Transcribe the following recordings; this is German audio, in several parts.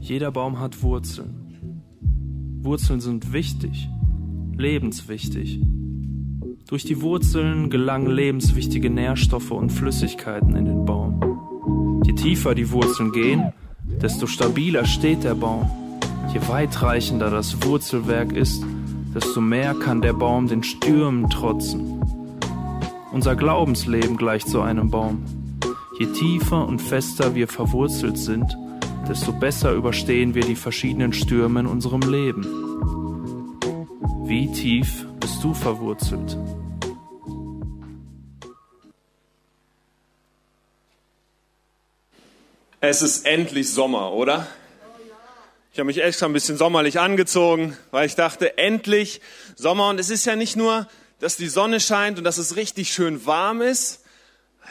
Jeder Baum hat Wurzeln. Wurzeln sind wichtig, lebenswichtig. Durch die Wurzeln gelangen lebenswichtige Nährstoffe und Flüssigkeiten in den Baum. Je tiefer die Wurzeln gehen, desto stabiler steht der Baum. Je weitreichender das Wurzelwerk ist, desto mehr kann der Baum den Stürmen trotzen. Unser Glaubensleben gleicht so einem Baum. Je tiefer und fester wir verwurzelt sind, desto besser überstehen wir die verschiedenen Stürme in unserem Leben. Wie tief bist du verwurzelt? Es ist endlich Sommer, oder? Ich habe mich extra ein bisschen sommerlich angezogen, weil ich dachte, endlich Sommer. Und es ist ja nicht nur, dass die Sonne scheint und dass es richtig schön warm ist.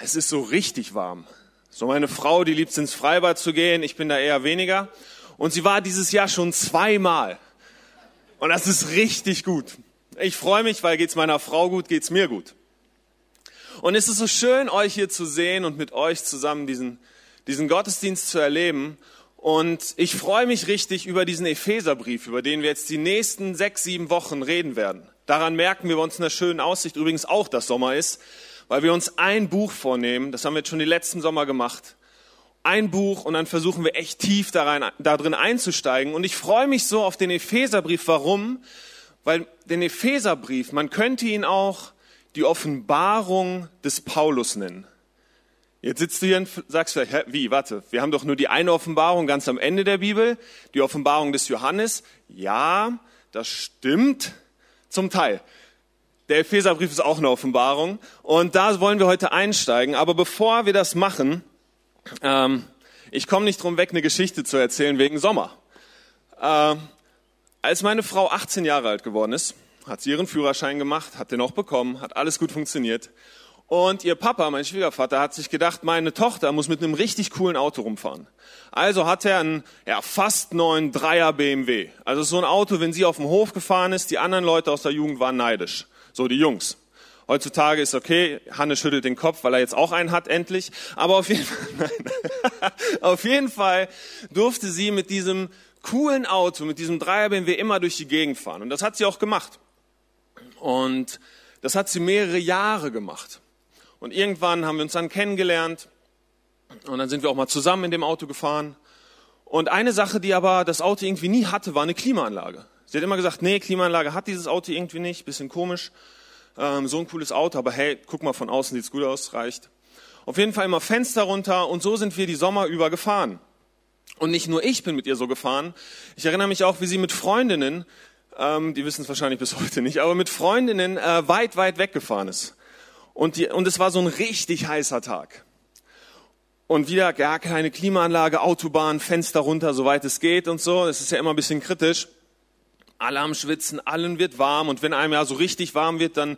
Es ist so richtig warm. So meine Frau, die liebt es ins Freibad zu gehen. Ich bin da eher weniger. Und sie war dieses Jahr schon zweimal. Und das ist richtig gut. Ich freue mich, weil geht's meiner Frau gut, geht's mir gut. Und es ist so schön, euch hier zu sehen und mit euch zusammen diesen diesen Gottesdienst zu erleben. Und ich freue mich richtig über diesen Epheserbrief, über den wir jetzt die nächsten sechs, sieben Wochen reden werden. Daran merken wir bei uns in der schönen Aussicht übrigens auch, dass Sommer ist, weil wir uns ein Buch vornehmen, das haben wir jetzt schon die letzten Sommer gemacht, ein Buch und dann versuchen wir echt tief darin, da drin einzusteigen. Und ich freue mich so auf den Epheserbrief. Warum? Weil den Epheserbrief, man könnte ihn auch die Offenbarung des Paulus nennen. Jetzt sitzt du hier und sagst vielleicht, wie, warte, wir haben doch nur die eine Offenbarung ganz am Ende der Bibel, die Offenbarung des Johannes. Ja, das stimmt zum Teil. Der Epheserbrief ist auch eine Offenbarung und da wollen wir heute einsteigen. Aber bevor wir das machen, ähm, ich komme nicht drum weg, eine Geschichte zu erzählen wegen Sommer. Ähm, als meine Frau 18 Jahre alt geworden ist, hat sie ihren Führerschein gemacht, hat den auch bekommen, hat alles gut funktioniert. Und ihr Papa, mein Schwiegervater, hat sich gedacht, meine Tochter muss mit einem richtig coolen Auto rumfahren. Also hat er einen ja, fast neuen Dreier BMW. Also so ein Auto, wenn sie auf dem Hof gefahren ist, die anderen Leute aus der Jugend waren neidisch. So die Jungs. Heutzutage ist okay, Hanne schüttelt den Kopf, weil er jetzt auch einen hat, endlich. Aber auf jeden Fall, nein. auf jeden Fall durfte sie mit diesem coolen Auto, mit diesem Dreier BMW immer durch die Gegend fahren. Und das hat sie auch gemacht. Und das hat sie mehrere Jahre gemacht. Und irgendwann haben wir uns dann kennengelernt und dann sind wir auch mal zusammen in dem Auto gefahren. Und eine Sache, die aber das Auto irgendwie nie hatte, war eine Klimaanlage. Sie hat immer gesagt, nee, Klimaanlage hat dieses Auto irgendwie nicht, bisschen komisch. Ähm, so ein cooles Auto, aber hey, guck mal von außen, sieht's gut aus, reicht. Auf jeden Fall immer Fenster runter und so sind wir die Sommer über gefahren. Und nicht nur ich bin mit ihr so gefahren. Ich erinnere mich auch, wie sie mit Freundinnen, ähm, die wissen es wahrscheinlich bis heute nicht, aber mit Freundinnen äh, weit, weit weggefahren ist. Und, die, und es war so ein richtig heißer Tag. Und wieder gar keine Klimaanlage, Autobahn, Fenster runter, soweit es geht und so. Es ist ja immer ein bisschen kritisch. Alle am Schwitzen, allen wird warm. Und wenn einem ja so richtig warm wird, dann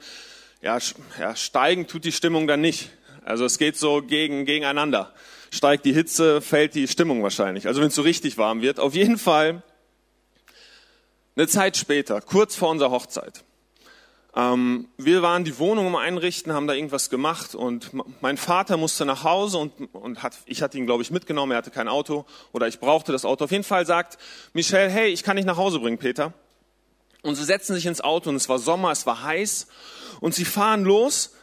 ja, ja, steigen tut die Stimmung dann nicht. Also es geht so gegen, gegeneinander. Steigt die Hitze, fällt die Stimmung wahrscheinlich. Also wenn es so richtig warm wird. Auf jeden Fall eine Zeit später, kurz vor unserer Hochzeit, ähm, wir waren die Wohnung um einrichten, haben da irgendwas gemacht und mein Vater musste nach Hause und, und hat, ich hatte ihn, glaube ich, mitgenommen, er hatte kein Auto oder ich brauchte das Auto. Auf jeden Fall sagt Michelle, hey, ich kann dich nach Hause bringen, Peter. Und sie setzen sich ins Auto und es war Sommer, es war heiß und sie fahren los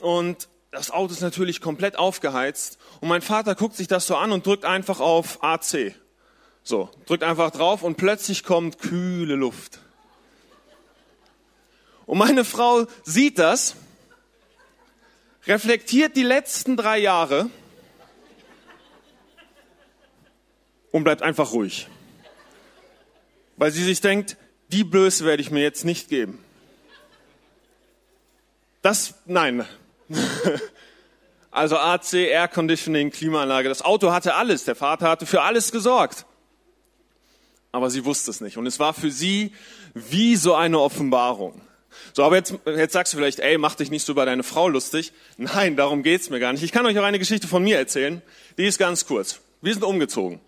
und das Auto ist natürlich komplett aufgeheizt und mein Vater guckt sich das so an und drückt einfach auf AC. So, drückt einfach drauf und plötzlich kommt kühle Luft. Und meine Frau sieht das, reflektiert die letzten drei Jahre und bleibt einfach ruhig. Weil sie sich denkt, die Blöße werde ich mir jetzt nicht geben. Das, nein. Also AC, Air Conditioning, Klimaanlage. Das Auto hatte alles. Der Vater hatte für alles gesorgt. Aber sie wusste es nicht. Und es war für sie wie so eine Offenbarung. So, aber jetzt, jetzt sagst du vielleicht, ey, mach dich nicht so über deine Frau lustig. Nein, darum geht's mir gar nicht. Ich kann euch auch eine Geschichte von mir erzählen. Die ist ganz kurz. Wir sind umgezogen.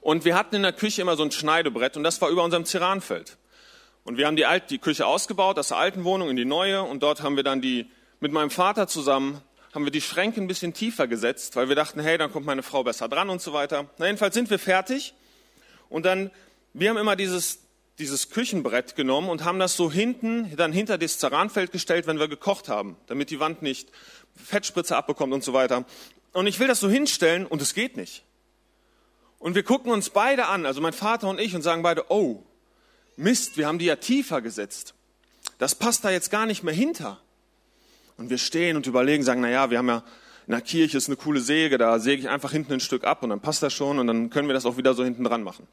Und wir hatten in der Küche immer so ein Schneidebrett und das war über unserem Ceranfeld. Und wir haben die, alte, die Küche ausgebaut, aus der alten Wohnung in die neue und dort haben wir dann die, mit meinem Vater zusammen, haben wir die Schränke ein bisschen tiefer gesetzt, weil wir dachten, hey, dann kommt meine Frau besser dran und so weiter. Na, jedenfalls sind wir fertig. Und dann, wir haben immer dieses, dieses Küchenbrett genommen und haben das so hinten, dann hinter das Zeranfeld gestellt, wenn wir gekocht haben, damit die Wand nicht Fettspritze abbekommt und so weiter. Und ich will das so hinstellen und es geht nicht. Und wir gucken uns beide an, also mein Vater und ich, und sagen beide, oh, Mist, wir haben die ja tiefer gesetzt. Das passt da jetzt gar nicht mehr hinter. Und wir stehen und überlegen, sagen, na ja, wir haben ja in der Kirche ist eine coole Säge, da säge ich einfach hinten ein Stück ab und dann passt das schon und dann können wir das auch wieder so hinten dran machen.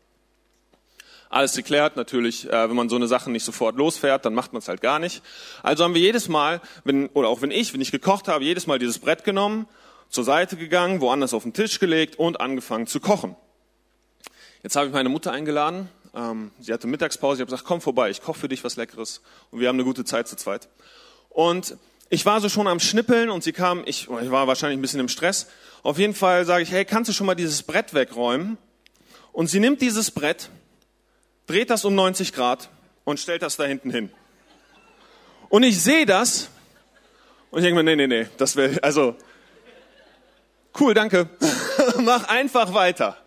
Alles geklärt, natürlich, äh, wenn man so eine Sache nicht sofort losfährt, dann macht man es halt gar nicht. Also haben wir jedes Mal, wenn, oder auch wenn ich, wenn ich gekocht habe, jedes Mal dieses Brett genommen, zur Seite gegangen, woanders auf den Tisch gelegt und angefangen zu kochen. Jetzt habe ich meine Mutter eingeladen. Ähm, sie hatte Mittagspause. Ich habe gesagt, komm vorbei, ich koche für dich was Leckeres. Und wir haben eine gute Zeit zu zweit. Und ich war so schon am Schnippeln und sie kam, ich, ich war wahrscheinlich ein bisschen im Stress. Auf jeden Fall sage ich, hey, kannst du schon mal dieses Brett wegräumen? Und sie nimmt dieses Brett dreht das um 90 Grad und stellt das da hinten hin. Und ich sehe das und ich denke mir, nee, nee, nee, das will, also, cool, danke. Mach einfach weiter.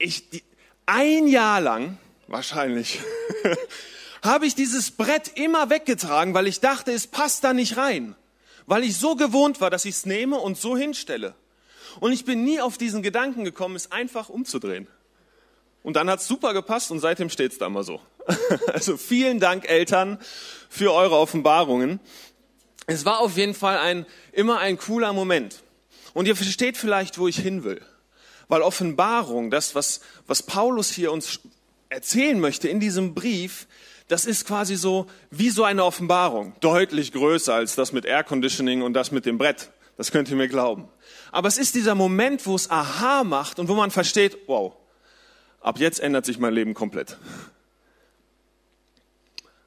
Ich, die, ein Jahr lang, wahrscheinlich, habe ich dieses Brett immer weggetragen, weil ich dachte, es passt da nicht rein. Weil ich so gewohnt war, dass ich es nehme und so hinstelle. Und ich bin nie auf diesen Gedanken gekommen, es einfach umzudrehen. Und dann hat's super gepasst und seitdem steht's da immer so. Also vielen Dank, Eltern, für eure Offenbarungen. Es war auf jeden Fall ein, immer ein cooler Moment. Und ihr versteht vielleicht, wo ich hin will. Weil Offenbarung, das, was, was Paulus hier uns erzählen möchte in diesem Brief, das ist quasi so wie so eine Offenbarung. Deutlich größer als das mit Air Conditioning und das mit dem Brett. Das könnt ihr mir glauben. Aber es ist dieser Moment, wo es Aha macht und wo man versteht, wow, ab jetzt ändert sich mein Leben komplett.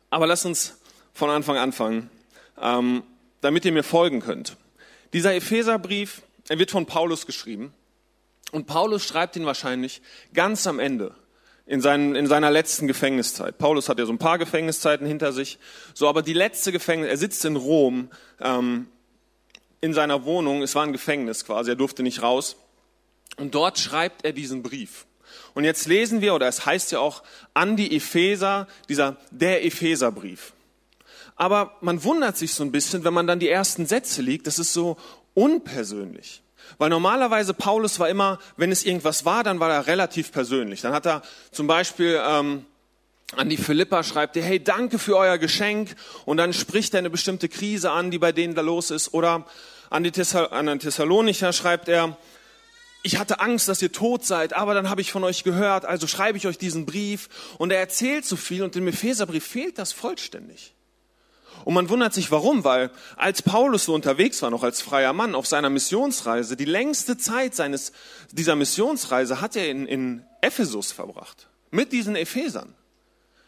Aber lasst uns von Anfang anfangen, ähm, damit ihr mir folgen könnt. Dieser Epheserbrief, er wird von Paulus geschrieben. Und Paulus schreibt ihn wahrscheinlich ganz am Ende, in, seinen, in seiner letzten Gefängniszeit. Paulus hat ja so ein paar Gefängniszeiten hinter sich. So, aber die letzte Gefängnis, er sitzt in Rom, ähm, in seiner Wohnung, es war ein Gefängnis quasi, er durfte nicht raus. Und dort schreibt er diesen Brief. Und jetzt lesen wir, oder es heißt ja auch an die Epheser, dieser, der Epheserbrief. Aber man wundert sich so ein bisschen, wenn man dann die ersten Sätze liest, das ist so unpersönlich. Weil normalerweise Paulus war immer, wenn es irgendwas war, dann war er relativ persönlich. Dann hat er zum Beispiel ähm, an die Philippa schreibt er, hey, danke für euer Geschenk. Und dann spricht er eine bestimmte Krise an, die bei denen da los ist. Oder an die Thessal an den Thessalonicher schreibt er, ich hatte Angst, dass ihr tot seid, aber dann habe ich von euch gehört, also schreibe ich euch diesen Brief. Und er erzählt so viel und im Epheserbrief fehlt das vollständig. Und man wundert sich warum, weil als Paulus so unterwegs war, noch als freier Mann auf seiner Missionsreise, die längste Zeit seines, dieser Missionsreise hat er in, in Ephesus verbracht. Mit diesen Ephesern.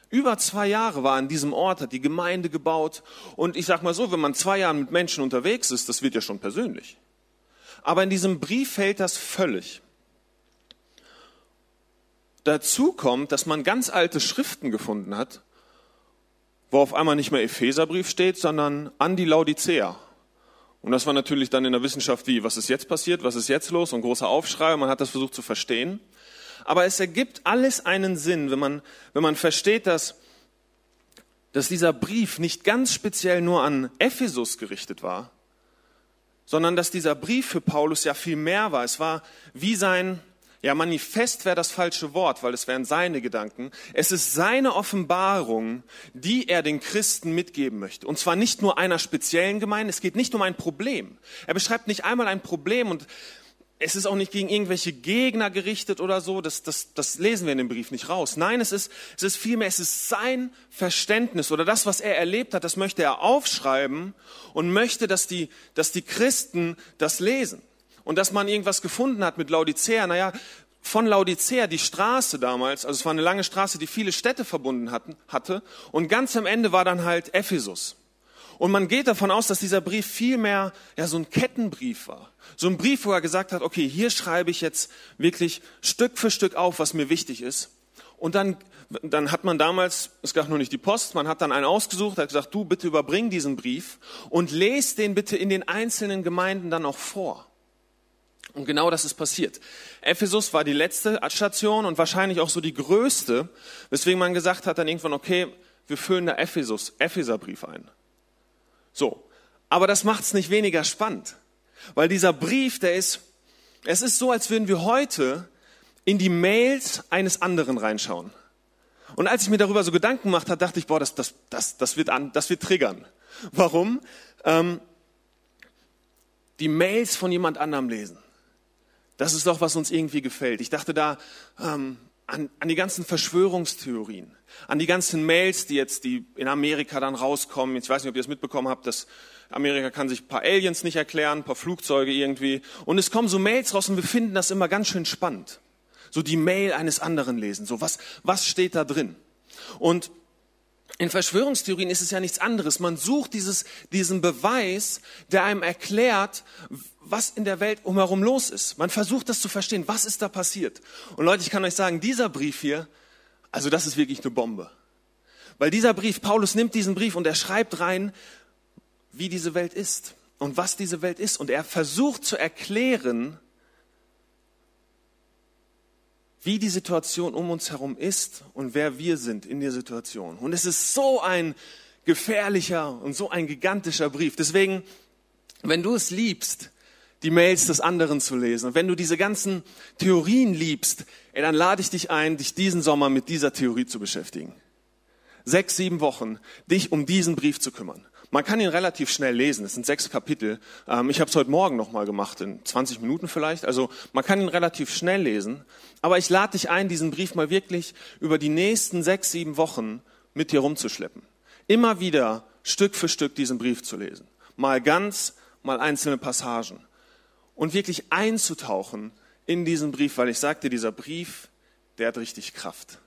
Über zwei Jahre war an diesem Ort, hat die Gemeinde gebaut. Und ich sag mal so, wenn man zwei Jahre mit Menschen unterwegs ist, das wird ja schon persönlich. Aber in diesem Brief fällt das völlig. Dazu kommt, dass man ganz alte Schriften gefunden hat, wo auf einmal nicht mehr Epheserbrief steht, sondern an die Laodicea. Und das war natürlich dann in der Wissenschaft wie, was ist jetzt passiert, was ist jetzt los, und großer Aufschrei, man hat das versucht zu verstehen. Aber es ergibt alles einen Sinn, wenn man, wenn man versteht, dass, dass dieser Brief nicht ganz speziell nur an Ephesus gerichtet war, sondern dass dieser Brief für Paulus ja viel mehr war. Es war wie sein, ja, Manifest wäre das falsche Wort, weil es wären seine Gedanken. Es ist seine Offenbarung, die er den Christen mitgeben möchte. Und zwar nicht nur einer speziellen Gemeinde. Es geht nicht um ein Problem. Er beschreibt nicht einmal ein Problem und es ist auch nicht gegen irgendwelche Gegner gerichtet oder so, das, das, das lesen wir in dem Brief nicht raus. Nein, es ist, es ist vielmehr, es ist sein Verständnis oder das, was er erlebt hat, das möchte er aufschreiben und möchte, dass die, dass die Christen das lesen. Und dass man irgendwas gefunden hat mit Laodicea, naja, von Laodicea, die Straße damals, also es war eine lange Straße, die viele Städte verbunden hatten, hatte, und ganz am Ende war dann halt Ephesus. Und man geht davon aus, dass dieser Brief vielmehr ja, so ein Kettenbrief war. So ein Brief, wo er gesagt hat, okay, hier schreibe ich jetzt wirklich Stück für Stück auf, was mir wichtig ist. Und dann, dann hat man damals, es gab noch nicht die Post, man hat dann einen ausgesucht, hat gesagt, du bitte überbring diesen Brief und lest den bitte in den einzelnen Gemeinden dann auch vor. Und genau das ist passiert. Ephesus war die letzte Station und wahrscheinlich auch so die größte, weswegen man gesagt hat dann irgendwann, okay, wir füllen da Ephesus, Epheserbrief ein. So. Aber das macht es nicht weniger spannend. Weil dieser Brief, der ist, es ist so, als würden wir heute in die Mails eines anderen reinschauen. Und als ich mir darüber so Gedanken gemacht habe, dachte ich, boah, das, das, das, das, wird, an, das wird triggern. Warum? Ähm, die Mails von jemand anderem lesen. Das ist doch, was uns irgendwie gefällt. Ich dachte da ähm, an, an die ganzen Verschwörungstheorien, an die ganzen Mails, die jetzt die in Amerika dann rauskommen. Ich weiß nicht, ob ihr das mitbekommen habt, dass Amerika kann sich ein paar Aliens nicht erklären, ein paar Flugzeuge irgendwie. Und es kommen so Mails raus und wir finden das immer ganz schön spannend. So die Mail eines anderen lesen. So was, was steht da drin? Und in Verschwörungstheorien ist es ja nichts anderes. Man sucht dieses, diesen Beweis, der einem erklärt, was in der Welt umherum los ist. Man versucht das zu verstehen. Was ist da passiert? Und Leute, ich kann euch sagen, dieser Brief hier, also das ist wirklich eine Bombe. Weil dieser Brief, Paulus nimmt diesen Brief und er schreibt rein, wie diese Welt ist und was diese Welt ist. Und er versucht zu erklären, wie die Situation um uns herum ist und wer wir sind in der Situation. Und es ist so ein gefährlicher und so ein gigantischer Brief. Deswegen, wenn du es liebst, die Mails des anderen zu lesen. Wenn du diese ganzen Theorien liebst, ey, dann lade ich dich ein, dich diesen Sommer mit dieser Theorie zu beschäftigen. Sechs, sieben Wochen, dich um diesen Brief zu kümmern. Man kann ihn relativ schnell lesen. Es sind sechs Kapitel. Ähm, ich habe es heute Morgen nochmal gemacht, in 20 Minuten vielleicht. Also man kann ihn relativ schnell lesen. Aber ich lade dich ein, diesen Brief mal wirklich über die nächsten sechs, sieben Wochen mit dir rumzuschleppen. Immer wieder Stück für Stück diesen Brief zu lesen. Mal ganz, mal einzelne Passagen. Und wirklich einzutauchen in diesen Brief, weil ich sagte, dieser Brief, der hat richtig Kraft.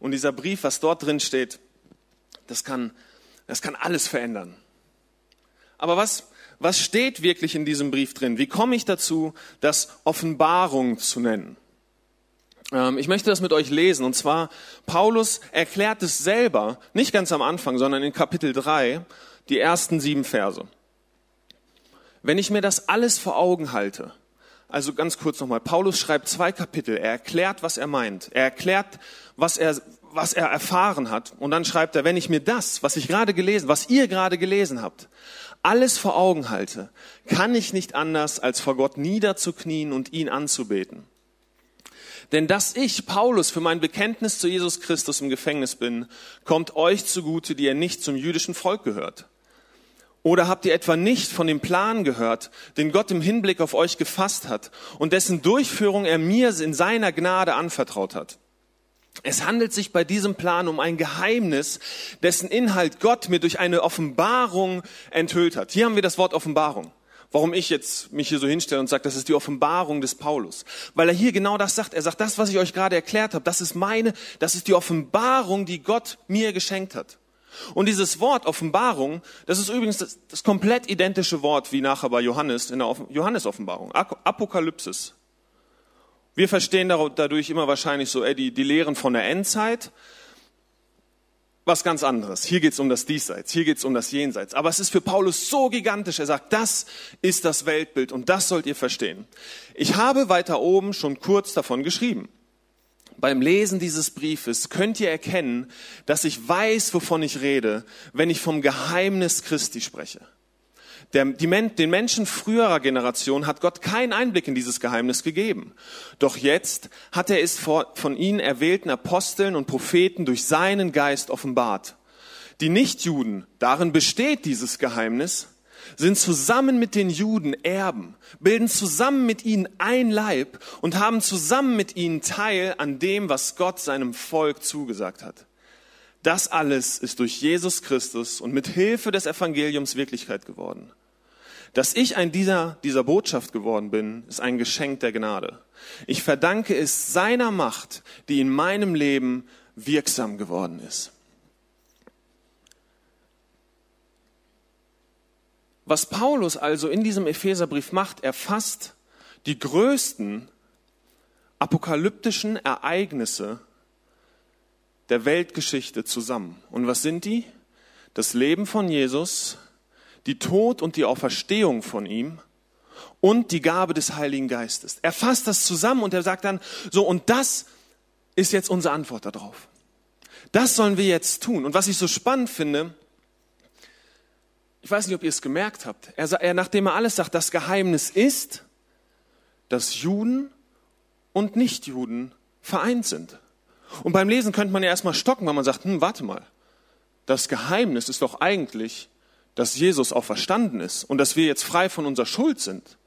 Und dieser Brief, was dort drin steht, das kann das kann alles verändern. Aber was, was steht wirklich in diesem Brief drin? Wie komme ich dazu, das Offenbarung zu nennen? Ähm, ich möchte das mit euch lesen. Und zwar, Paulus erklärt es selber, nicht ganz am Anfang, sondern in Kapitel 3, die ersten sieben Verse. Wenn ich mir das alles vor Augen halte, also ganz kurz nochmal, Paulus schreibt zwei Kapitel, er erklärt, was er meint, er erklärt, was er was er erfahren hat. Und dann schreibt er, wenn ich mir das, was ich gerade gelesen, was ihr gerade gelesen habt, alles vor Augen halte, kann ich nicht anders, als vor Gott niederzuknien und ihn anzubeten. Denn dass ich, Paulus, für mein Bekenntnis zu Jesus Christus im Gefängnis bin, kommt euch zugute, die ihr nicht zum jüdischen Volk gehört. Oder habt ihr etwa nicht von dem Plan gehört, den Gott im Hinblick auf euch gefasst hat und dessen Durchführung er mir in seiner Gnade anvertraut hat? Es handelt sich bei diesem Plan um ein Geheimnis, dessen Inhalt Gott mir durch eine Offenbarung enthüllt hat. Hier haben wir das Wort Offenbarung. Warum ich jetzt mich hier so hinstelle und sage, das ist die Offenbarung des Paulus. Weil er hier genau das sagt. Er sagt, das, was ich euch gerade erklärt habe, das ist meine, das ist die Offenbarung, die Gott mir geschenkt hat. Und dieses Wort Offenbarung, das ist übrigens das, das komplett identische Wort wie nachher bei Johannes in der Johannes-Offenbarung. Apokalypsis. Wir verstehen dadurch immer wahrscheinlich so, ey, die, die Lehren von der Endzeit. Was ganz anderes. Hier geht's um das Diesseits, hier geht's um das Jenseits. Aber es ist für Paulus so gigantisch. Er sagt, das ist das Weltbild und das sollt ihr verstehen. Ich habe weiter oben schon kurz davon geschrieben. Beim Lesen dieses Briefes könnt ihr erkennen, dass ich weiß, wovon ich rede, wenn ich vom Geheimnis Christi spreche. Der, die, den Menschen früherer Generation hat Gott keinen Einblick in dieses Geheimnis gegeben. Doch jetzt hat er es vor, von ihnen erwählten Aposteln und Propheten durch seinen Geist offenbart. Die Nichtjuden, darin besteht dieses Geheimnis, sind zusammen mit den Juden Erben, bilden zusammen mit ihnen ein Leib und haben zusammen mit ihnen Teil an dem, was Gott seinem Volk zugesagt hat. Das alles ist durch Jesus Christus und mit Hilfe des Evangeliums Wirklichkeit geworden. Dass ich ein dieser, dieser Botschaft geworden bin, ist ein Geschenk der Gnade. Ich verdanke es seiner Macht, die in meinem Leben wirksam geworden ist. Was Paulus also in diesem Epheserbrief macht, er fasst die größten apokalyptischen Ereignisse der Weltgeschichte zusammen. Und was sind die? Das Leben von Jesus, die Tod und die Auferstehung von ihm und die Gabe des Heiligen Geistes. Er fasst das zusammen und er sagt dann, so, und das ist jetzt unsere Antwort darauf. Das sollen wir jetzt tun. Und was ich so spannend finde, ich weiß nicht, ob ihr es gemerkt habt, er, er, nachdem er alles sagt, das Geheimnis ist, dass Juden und Nichtjuden vereint sind. Und beim Lesen könnte man ja erstmal stocken, weil man sagt, hm, warte mal, das Geheimnis ist doch eigentlich, dass Jesus auch verstanden ist und dass wir jetzt frei von unserer Schuld sind.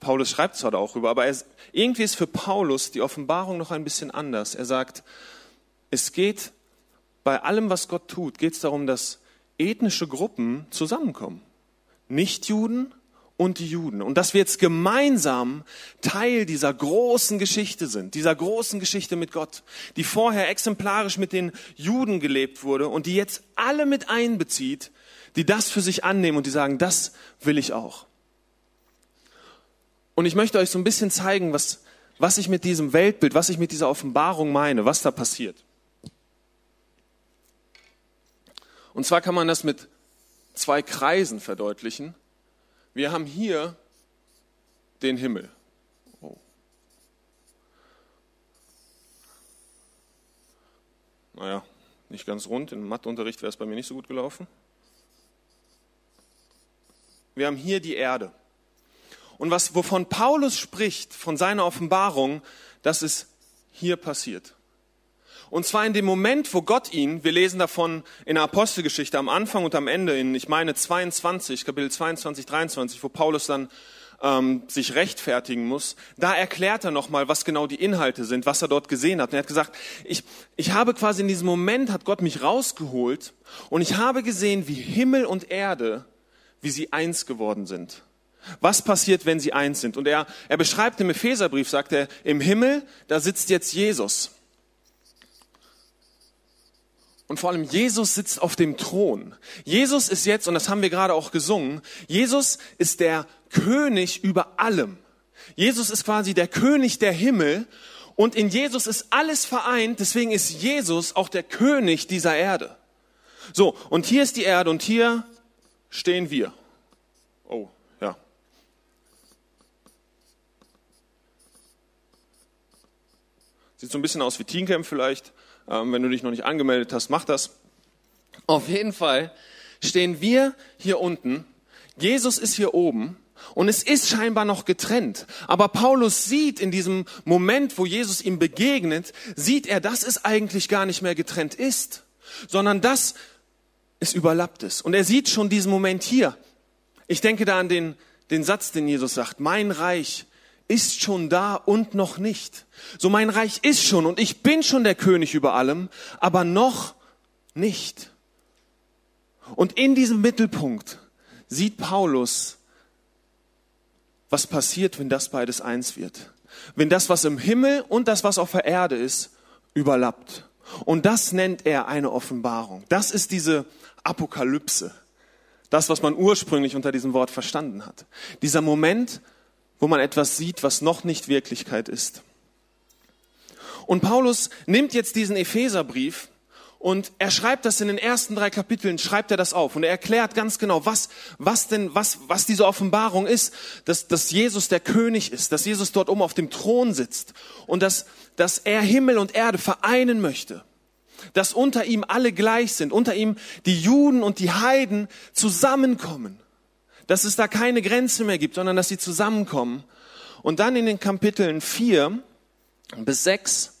Paulus schreibt zwar da auch drüber, aber er, irgendwie ist für Paulus die Offenbarung noch ein bisschen anders. Er sagt, es geht bei allem, was Gott tut, geht es darum, dass ethnische Gruppen zusammenkommen. Nichtjuden und die Juden. Und dass wir jetzt gemeinsam Teil dieser großen Geschichte sind, dieser großen Geschichte mit Gott, die vorher exemplarisch mit den Juden gelebt wurde und die jetzt alle mit einbezieht, die das für sich annehmen und die sagen, das will ich auch. Und ich möchte euch so ein bisschen zeigen, was, was ich mit diesem Weltbild, was ich mit dieser Offenbarung meine, was da passiert. Und zwar kann man das mit zwei Kreisen verdeutlichen. Wir haben hier den Himmel. Oh. Naja, nicht ganz rund. Im Matheunterricht wäre es bei mir nicht so gut gelaufen. Wir haben hier die Erde. Und was, wovon Paulus spricht, von seiner Offenbarung, das ist hier passiert. Und zwar in dem Moment, wo Gott ihn, wir lesen davon in der Apostelgeschichte am Anfang und am Ende, in, ich meine 22, Kapitel 22, 23, wo Paulus dann ähm, sich rechtfertigen muss, da erklärt er nochmal, was genau die Inhalte sind, was er dort gesehen hat. Und er hat gesagt, ich, ich habe quasi in diesem Moment, hat Gott mich rausgeholt und ich habe gesehen, wie Himmel und Erde, wie sie eins geworden sind. Was passiert, wenn sie eins sind? Und er, er beschreibt im Epheserbrief, sagt er, im Himmel, da sitzt jetzt Jesus. Und vor allem Jesus sitzt auf dem Thron. Jesus ist jetzt, und das haben wir gerade auch gesungen, Jesus ist der König über allem. Jesus ist quasi der König der Himmel und in Jesus ist alles vereint, deswegen ist Jesus auch der König dieser Erde. So, und hier ist die Erde und hier stehen wir. Oh, ja. Sieht so ein bisschen aus wie Teencamp vielleicht. Ähm, wenn du dich noch nicht angemeldet hast, mach das. Auf jeden Fall stehen wir hier unten. Jesus ist hier oben. Und es ist scheinbar noch getrennt. Aber Paulus sieht in diesem Moment, wo Jesus ihm begegnet, sieht er, dass es eigentlich gar nicht mehr getrennt ist, sondern dass es überlappt ist. Und er sieht schon diesen Moment hier. Ich denke da an den, den Satz, den Jesus sagt, mein Reich ist schon da und noch nicht. So mein Reich ist schon und ich bin schon der König über allem, aber noch nicht. Und in diesem Mittelpunkt sieht Paulus, was passiert, wenn das beides eins wird. Wenn das, was im Himmel und das, was auf der Erde ist, überlappt. Und das nennt er eine Offenbarung. Das ist diese Apokalypse. Das, was man ursprünglich unter diesem Wort verstanden hat. Dieser Moment, wo man etwas sieht, was noch nicht Wirklichkeit ist. Und Paulus nimmt jetzt diesen Epheserbrief und er schreibt das in den ersten drei Kapiteln, schreibt er das auf und er erklärt ganz genau, was, was denn, was, was diese Offenbarung ist, dass, dass Jesus der König ist, dass Jesus dort oben auf dem Thron sitzt und dass, dass er Himmel und Erde vereinen möchte, dass unter ihm alle gleich sind, unter ihm die Juden und die Heiden zusammenkommen dass es da keine Grenze mehr gibt, sondern dass sie zusammenkommen. Und dann in den Kapiteln 4 bis 6,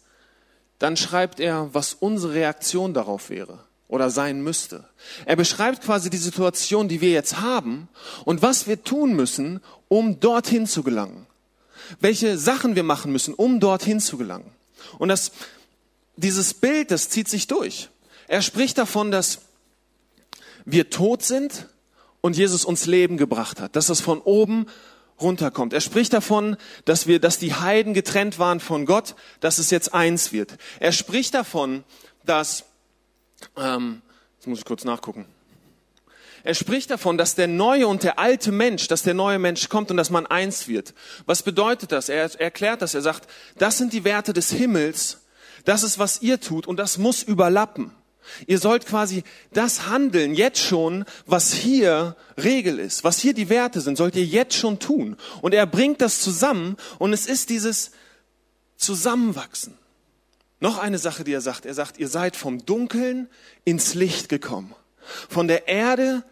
dann schreibt er, was unsere Reaktion darauf wäre oder sein müsste. Er beschreibt quasi die Situation, die wir jetzt haben und was wir tun müssen, um dorthin zu gelangen. Welche Sachen wir machen müssen, um dorthin zu gelangen. Und das, dieses Bild, das zieht sich durch. Er spricht davon, dass wir tot sind, und Jesus uns Leben gebracht hat, dass das von oben runterkommt. Er spricht davon, dass wir, dass die Heiden getrennt waren von Gott, dass es jetzt eins wird. Er spricht davon, dass, ähm, jetzt muss ich kurz nachgucken. Er spricht davon, dass der neue und der alte Mensch, dass der neue Mensch kommt und dass man eins wird. Was bedeutet das? Er erklärt das. Er sagt, das sind die Werte des Himmels, Das ist, was ihr tut und das muss überlappen. Ihr sollt quasi das handeln, jetzt schon, was hier Regel ist, was hier die Werte sind, sollt ihr jetzt schon tun. Und er bringt das zusammen und es ist dieses Zusammenwachsen. Noch eine Sache, die er sagt. Er sagt, ihr seid vom Dunkeln ins Licht gekommen. Von der Erde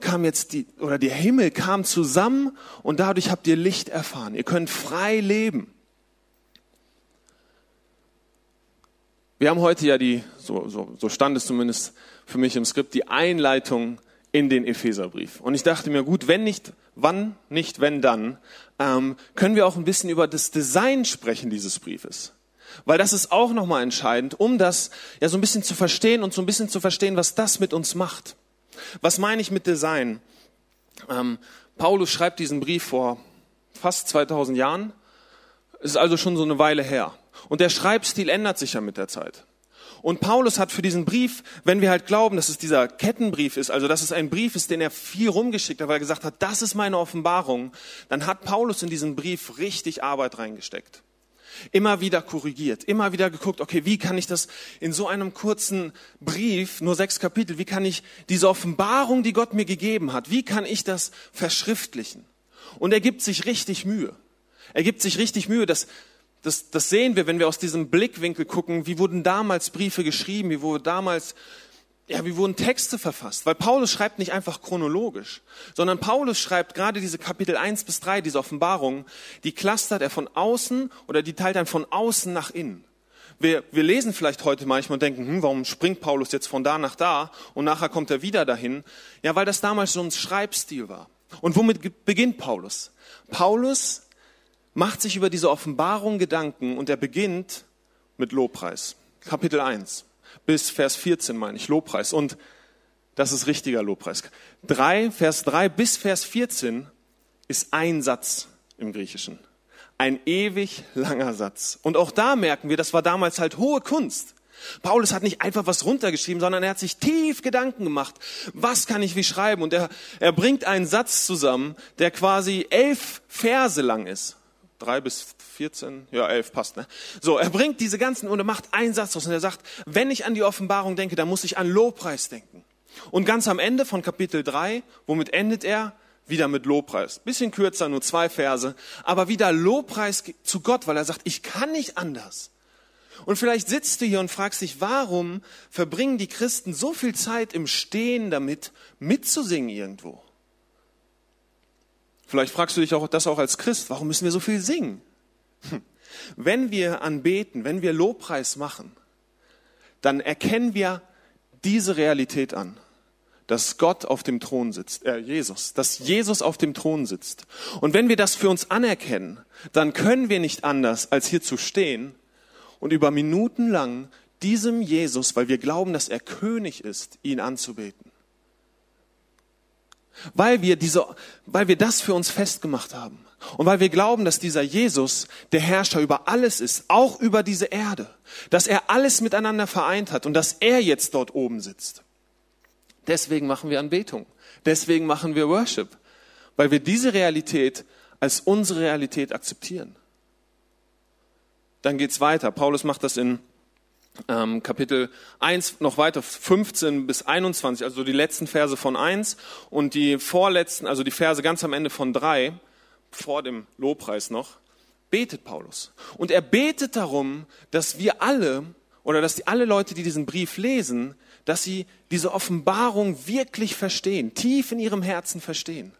kam jetzt die, oder der Himmel kam zusammen und dadurch habt ihr Licht erfahren. Ihr könnt frei leben. Wir haben heute ja die, so, so, so stand es zumindest für mich im Skript, die Einleitung in den Epheserbrief. Und ich dachte mir, gut, wenn nicht, wann nicht, wenn dann, ähm, können wir auch ein bisschen über das Design sprechen dieses Briefes. Weil das ist auch nochmal entscheidend, um das ja so ein bisschen zu verstehen und so ein bisschen zu verstehen, was das mit uns macht. Was meine ich mit Design? Ähm, Paulus schreibt diesen Brief vor fast 2000 Jahren. Ist also schon so eine Weile her. Und der Schreibstil ändert sich ja mit der Zeit. Und Paulus hat für diesen Brief, wenn wir halt glauben, dass es dieser Kettenbrief ist, also dass es ein Brief ist, den er viel rumgeschickt hat, weil er gesagt hat, das ist meine Offenbarung, dann hat Paulus in diesen Brief richtig Arbeit reingesteckt. Immer wieder korrigiert, immer wieder geguckt, okay, wie kann ich das in so einem kurzen Brief, nur sechs Kapitel, wie kann ich diese Offenbarung, die Gott mir gegeben hat, wie kann ich das verschriftlichen? Und er gibt sich richtig Mühe. Er gibt sich richtig Mühe, dass das, das sehen wir, wenn wir aus diesem Blickwinkel gucken, wie wurden damals Briefe geschrieben, wie wurde damals, ja, wie wurden Texte verfasst. Weil Paulus schreibt nicht einfach chronologisch, sondern Paulus schreibt gerade diese Kapitel 1 bis 3, diese Offenbarung, die clustert er von außen oder die teilt er von außen nach innen. Wir, wir lesen vielleicht heute manchmal und denken, hm, warum springt Paulus jetzt von da nach da und nachher kommt er wieder dahin? Ja, weil das damals so ein Schreibstil war. Und womit beginnt Paulus? Paulus macht sich über diese Offenbarung Gedanken und er beginnt mit Lobpreis. Kapitel 1 bis Vers 14 meine ich, Lobpreis. Und das ist richtiger Lobpreis. 3, Vers 3 bis Vers 14 ist ein Satz im Griechischen. Ein ewig langer Satz. Und auch da merken wir, das war damals halt hohe Kunst. Paulus hat nicht einfach was runtergeschrieben, sondern er hat sich tief Gedanken gemacht. Was kann ich wie schreiben? Und er, er bringt einen Satz zusammen, der quasi elf Verse lang ist drei bis 14, ja, elf passt, ne? So, er bringt diese ganzen und er macht einen Satz aus und er sagt, wenn ich an die Offenbarung denke, dann muss ich an Lobpreis denken. Und ganz am Ende von Kapitel 3, womit endet er? Wieder mit Lobpreis. Bisschen kürzer, nur zwei Verse, aber wieder Lobpreis zu Gott, weil er sagt, ich kann nicht anders. Und vielleicht sitzt du hier und fragst dich, warum verbringen die Christen so viel Zeit im Stehen damit, mitzusingen irgendwo? Vielleicht fragst du dich auch das auch als Christ, warum müssen wir so viel singen? Hm. Wenn wir anbeten, wenn wir Lobpreis machen, dann erkennen wir diese Realität an, dass Gott auf dem Thron sitzt, äh, Jesus, dass Jesus auf dem Thron sitzt. Und wenn wir das für uns anerkennen, dann können wir nicht anders, als hier zu stehen und über Minuten lang diesem Jesus, weil wir glauben, dass er König ist, ihn anzubeten. Weil wir diese, weil wir das für uns festgemacht haben. Und weil wir glauben, dass dieser Jesus der Herrscher über alles ist, auch über diese Erde. Dass er alles miteinander vereint hat und dass er jetzt dort oben sitzt. Deswegen machen wir Anbetung. Deswegen machen wir Worship. Weil wir diese Realität als unsere Realität akzeptieren. Dann geht's weiter. Paulus macht das in ähm, Kapitel 1 noch weiter, 15 bis 21, also die letzten Verse von 1 und die vorletzten, also die Verse ganz am Ende von 3, vor dem Lobpreis noch, betet Paulus. Und er betet darum, dass wir alle oder dass die, alle Leute, die diesen Brief lesen, dass sie diese Offenbarung wirklich verstehen, tief in ihrem Herzen verstehen.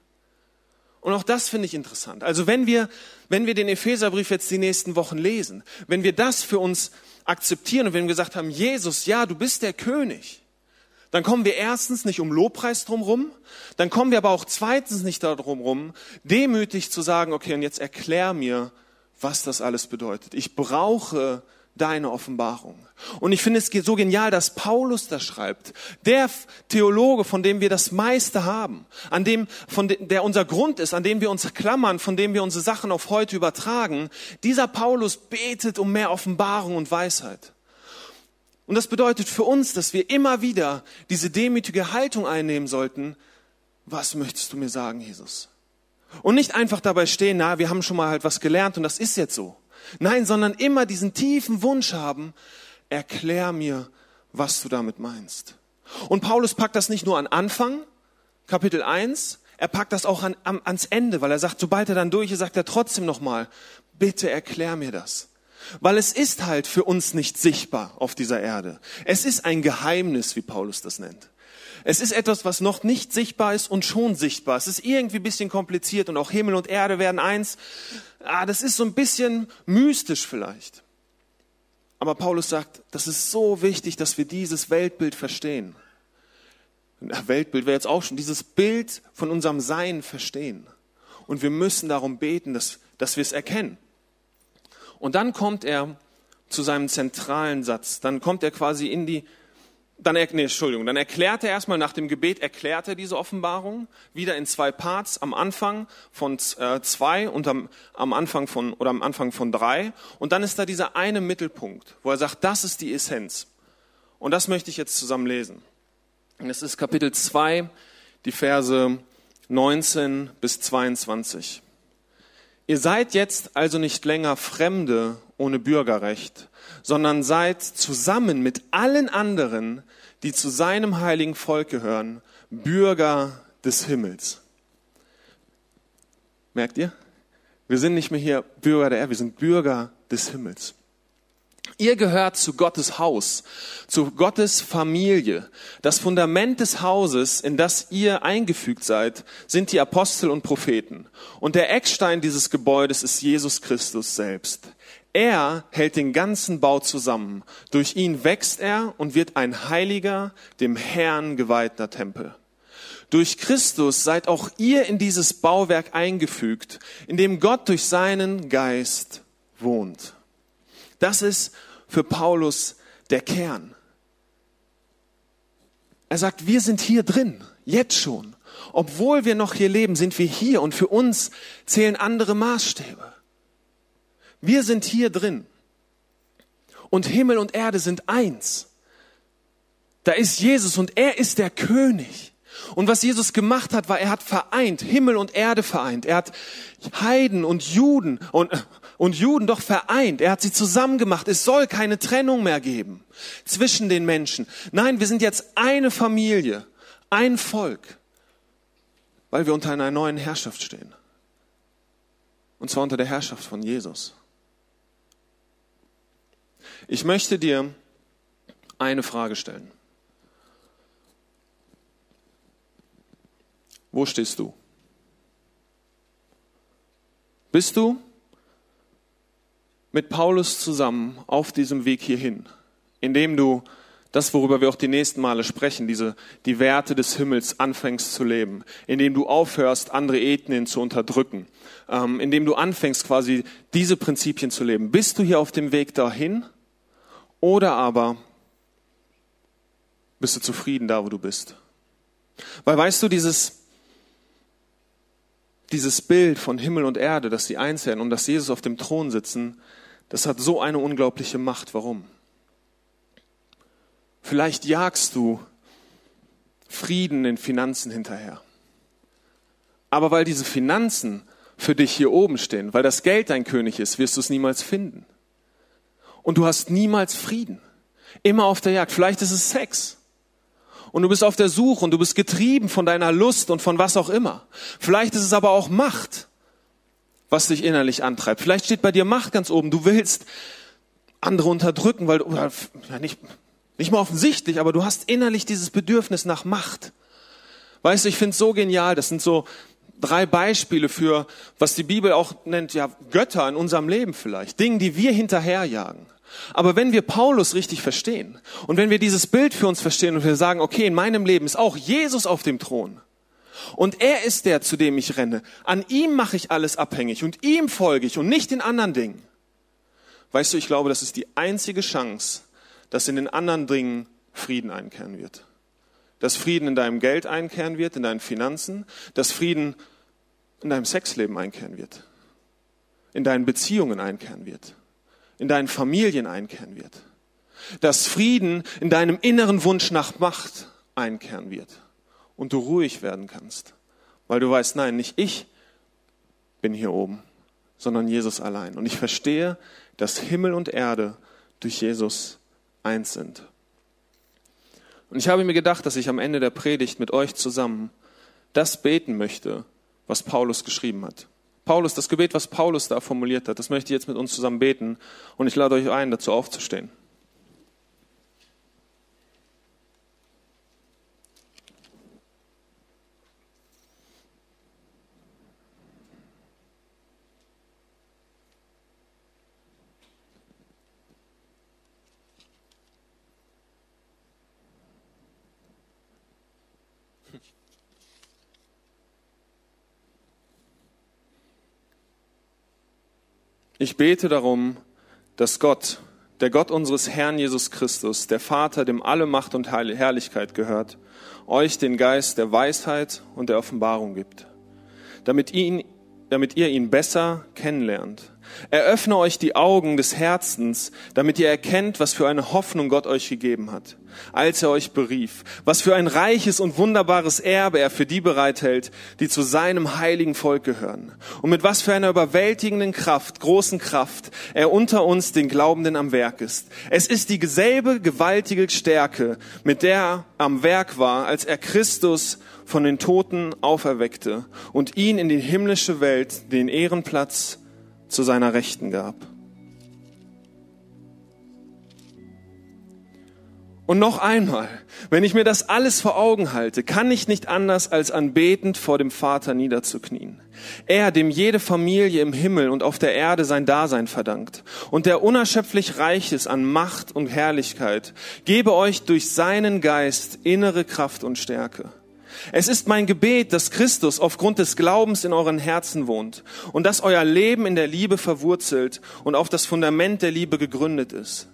Und auch das finde ich interessant. Also wenn wir, wenn wir den Epheserbrief jetzt die nächsten Wochen lesen, wenn wir das für uns akzeptieren und wenn wir gesagt haben, Jesus, ja, du bist der König, dann kommen wir erstens nicht um Lobpreis drumrum, dann kommen wir aber auch zweitens nicht darum rum, demütig zu sagen, okay, und jetzt erklär mir, was das alles bedeutet. Ich brauche deine Offenbarung. Und ich finde es so genial, dass Paulus das schreibt. Der Theologe, von dem wir das meiste haben, an dem, von dem, der unser Grund ist, an dem wir uns klammern, von dem wir unsere Sachen auf heute übertragen, dieser Paulus betet um mehr Offenbarung und Weisheit. Und das bedeutet für uns, dass wir immer wieder diese demütige Haltung einnehmen sollten. Was möchtest du mir sagen, Jesus? Und nicht einfach dabei stehen, na, wir haben schon mal halt was gelernt und das ist jetzt so Nein, sondern immer diesen tiefen Wunsch haben, erklär mir, was du damit meinst. Und Paulus packt das nicht nur an Anfang, Kapitel 1, er packt das auch an, an, ans Ende, weil er sagt, sobald er dann durch ist, sagt er trotzdem nochmal, bitte erklär mir das. Weil es ist halt für uns nicht sichtbar auf dieser Erde. Es ist ein Geheimnis, wie Paulus das nennt. Es ist etwas, was noch nicht sichtbar ist und schon sichtbar. Es ist irgendwie ein bisschen kompliziert und auch Himmel und Erde werden eins. Ah, das ist so ein bisschen mystisch vielleicht. Aber Paulus sagt, das ist so wichtig, dass wir dieses Weltbild verstehen. Weltbild wäre jetzt auch schon, dieses Bild von unserem Sein verstehen. Und wir müssen darum beten, dass, dass wir es erkennen. Und dann kommt er zu seinem zentralen Satz. Dann kommt er quasi in die, dann, nee, Entschuldigung, dann erklärt er erstmal nach dem Gebet, erklärt er diese Offenbarung wieder in zwei Parts, am Anfang von äh, zwei und am, am Anfang von, oder am Anfang von drei. Und dann ist da dieser eine Mittelpunkt, wo er sagt, das ist die Essenz. Und das möchte ich jetzt zusammen lesen. Und es ist Kapitel 2, die Verse 19 bis 22. Ihr seid jetzt also nicht länger Fremde ohne Bürgerrecht, sondern seid zusammen mit allen anderen, die zu seinem heiligen Volk gehören, Bürger des Himmels. Merkt ihr? Wir sind nicht mehr hier Bürger der Erde, wir sind Bürger des Himmels. Ihr gehört zu Gottes Haus, zu Gottes Familie. Das Fundament des Hauses, in das ihr eingefügt seid, sind die Apostel und Propheten. Und der Eckstein dieses Gebäudes ist Jesus Christus selbst. Er hält den ganzen Bau zusammen. Durch ihn wächst er und wird ein heiliger, dem Herrn geweihter Tempel. Durch Christus seid auch ihr in dieses Bauwerk eingefügt, in dem Gott durch seinen Geist wohnt. Das ist für Paulus der Kern. Er sagt, wir sind hier drin, jetzt schon. Obwohl wir noch hier leben, sind wir hier und für uns zählen andere Maßstäbe. Wir sind hier drin. Und Himmel und Erde sind eins. Da ist Jesus und er ist der König. Und was Jesus gemacht hat, war, er hat vereint, Himmel und Erde vereint. Er hat Heiden und Juden und, und Juden doch vereint. Er hat sie zusammengemacht. Es soll keine Trennung mehr geben zwischen den Menschen. Nein, wir sind jetzt eine Familie, ein Volk, weil wir unter einer neuen Herrschaft stehen. Und zwar unter der Herrschaft von Jesus. Ich möchte dir eine Frage stellen. Wo stehst du? Bist du mit Paulus zusammen auf diesem Weg hierhin, indem du das, worüber wir auch die nächsten Male sprechen, diese, die Werte des Himmels anfängst zu leben, indem du aufhörst, andere Ethnien zu unterdrücken, ähm, indem du anfängst, quasi diese Prinzipien zu leben. Bist du hier auf dem Weg dahin oder aber bist du zufrieden da, wo du bist? Weil weißt du, dieses, dieses Bild von Himmel und Erde, dass sie eins werden und dass Jesus auf dem Thron sitzen, das hat so eine unglaubliche Macht. Warum? Vielleicht jagst du Frieden in Finanzen hinterher. Aber weil diese Finanzen für dich hier oben stehen, weil das Geld dein König ist, wirst du es niemals finden. Und du hast niemals Frieden. Immer auf der Jagd. Vielleicht ist es Sex und du bist auf der Suche und du bist getrieben von deiner Lust und von was auch immer. Vielleicht ist es aber auch Macht, was dich innerlich antreibt. Vielleicht steht bei dir Macht ganz oben. Du willst andere unterdrücken, weil du, ja, nicht, nicht mal offensichtlich, aber du hast innerlich dieses Bedürfnis nach Macht. Weißt du, ich finde es so genial. Das sind so drei Beispiele für, was die Bibel auch nennt, ja, Götter in unserem Leben vielleicht. Dinge, die wir hinterherjagen. Aber wenn wir Paulus richtig verstehen und wenn wir dieses Bild für uns verstehen und wir sagen, okay, in meinem Leben ist auch Jesus auf dem Thron und er ist der, zu dem ich renne, an ihm mache ich alles abhängig und ihm folge ich und nicht den anderen Dingen. Weißt du, ich glaube, das ist die einzige Chance, dass in den anderen Dingen Frieden einkehren wird. Dass Frieden in deinem Geld einkehren wird, in deinen Finanzen, dass Frieden in deinem Sexleben einkehren wird, in deinen Beziehungen einkehren wird in deinen Familien einkehren wird. Dass Frieden in deinem inneren Wunsch nach Macht einkehren wird. Und du ruhig werden kannst. Weil du weißt, nein, nicht ich bin hier oben. sondern Jesus allein. Und ich verstehe, dass Himmel und Erde durch Jesus eins sind. Und ich habe mir gedacht, dass ich am Ende der Predigt mit euch zusammen das beten möchte, was Paulus geschrieben hat. Paulus, das Gebet, was Paulus da formuliert hat, das möchte ich jetzt mit uns zusammen beten. Und ich lade euch ein, dazu aufzustehen. Ich bete darum, dass Gott, der Gott unseres Herrn Jesus Christus, der Vater, dem alle Macht und Herrlichkeit gehört, euch den Geist der Weisheit und der Offenbarung gibt, damit, ihn, damit ihr ihn besser kennenlernt Eröffne euch die Augen des Herzens, damit ihr erkennt, was für eine Hoffnung Gott euch gegeben hat, als er euch berief, was für ein reiches und wunderbares Erbe er für die bereithält, die zu seinem heiligen Volk gehören, und mit was für einer überwältigenden Kraft, großen Kraft, er unter uns den Glaubenden am Werk ist. Es ist dieselbe gewaltige Stärke, mit der er am Werk war, als er Christus von den Toten auferweckte und ihn in die himmlische Welt, den Ehrenplatz zu seiner Rechten gab. Und noch einmal, wenn ich mir das alles vor Augen halte, kann ich nicht anders als anbetend vor dem Vater niederzuknien. Er, dem jede Familie im Himmel und auf der Erde sein Dasein verdankt und der unerschöpflich reich ist an Macht und Herrlichkeit, gebe euch durch seinen Geist innere Kraft und Stärke. Es ist mein Gebet, dass Christus aufgrund des Glaubens in euren Herzen wohnt und dass euer Leben in der Liebe verwurzelt und auf das Fundament der Liebe gegründet ist.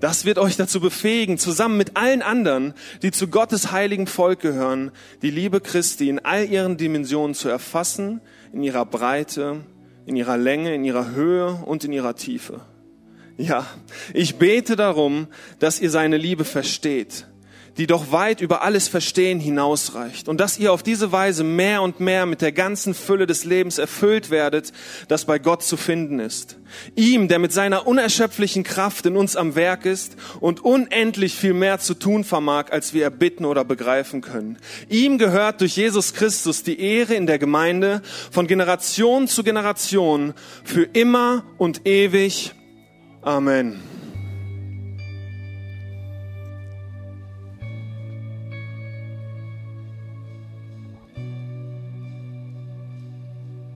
Das wird euch dazu befähigen, zusammen mit allen anderen, die zu Gottes heiligen Volk gehören, die Liebe Christi in all ihren Dimensionen zu erfassen, in ihrer Breite, in ihrer Länge, in ihrer Höhe und in ihrer Tiefe. Ja, ich bete darum, dass ihr seine Liebe versteht, die doch weit über alles Verstehen hinausreicht und dass ihr auf diese Weise mehr und mehr mit der ganzen Fülle des Lebens erfüllt werdet, das bei Gott zu finden ist. Ihm, der mit seiner unerschöpflichen Kraft in uns am Werk ist und unendlich viel mehr zu tun vermag, als wir erbitten oder begreifen können. Ihm gehört durch Jesus Christus die Ehre in der Gemeinde von Generation zu Generation für immer und ewig. Amen.